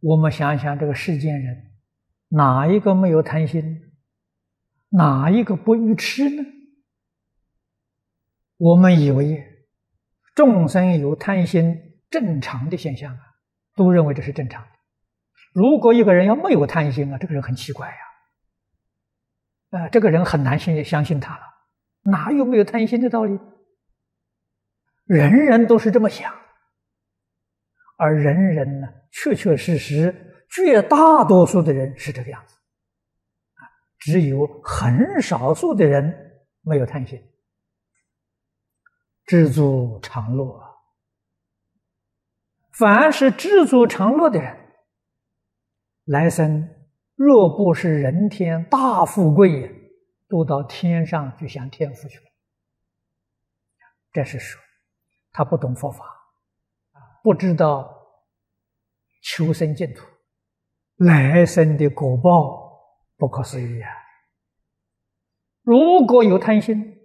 我们想想，这个世间人，哪一个没有贪心？哪一个不愚痴呢？我们以为众生有贪心，正常的现象啊，都认为这是正常的。如果一个人要没有贪心啊，这个人很奇怪呀，呃，这个人很难信相信他了。哪有没有贪心的道理？人人都是这么想，而人人呢，确确实实，绝大多数的人是这个样子，啊，只有很少数的人没有贪心，知足常乐。凡是知足常乐的人，来生若不是人天大富贵，都到天上去享天福去了。这是说。他不懂佛法，不知道求生净土，来生的果报不可思议啊！如果有贪心，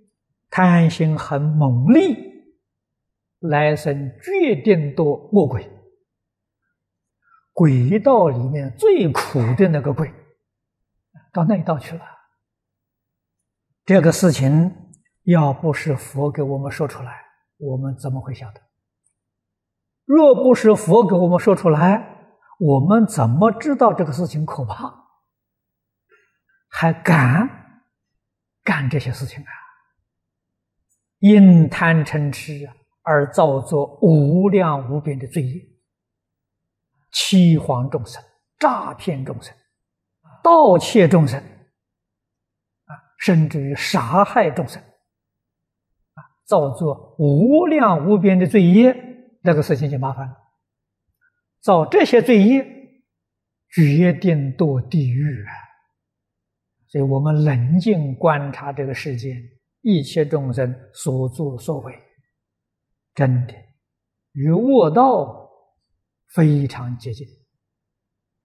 贪心很猛烈，来生决定堕恶鬼，鬼道里面最苦的那个鬼，到那一道去了。这个事情要不是佛给我们说出来。我们怎么会晓得？若不是佛给我们说出来，我们怎么知道这个事情可怕？还敢干这些事情啊？因贪嗔痴而造作无量无边的罪业，欺谎众生、诈骗众生、盗窃众生，啊，甚至于杀害众生。造作无量无边的罪业，那个事情就麻烦了。造这些罪业，决定堕地狱啊！所以我们冷静观察这个世间一切众生所作所为，真的与恶道非常接近。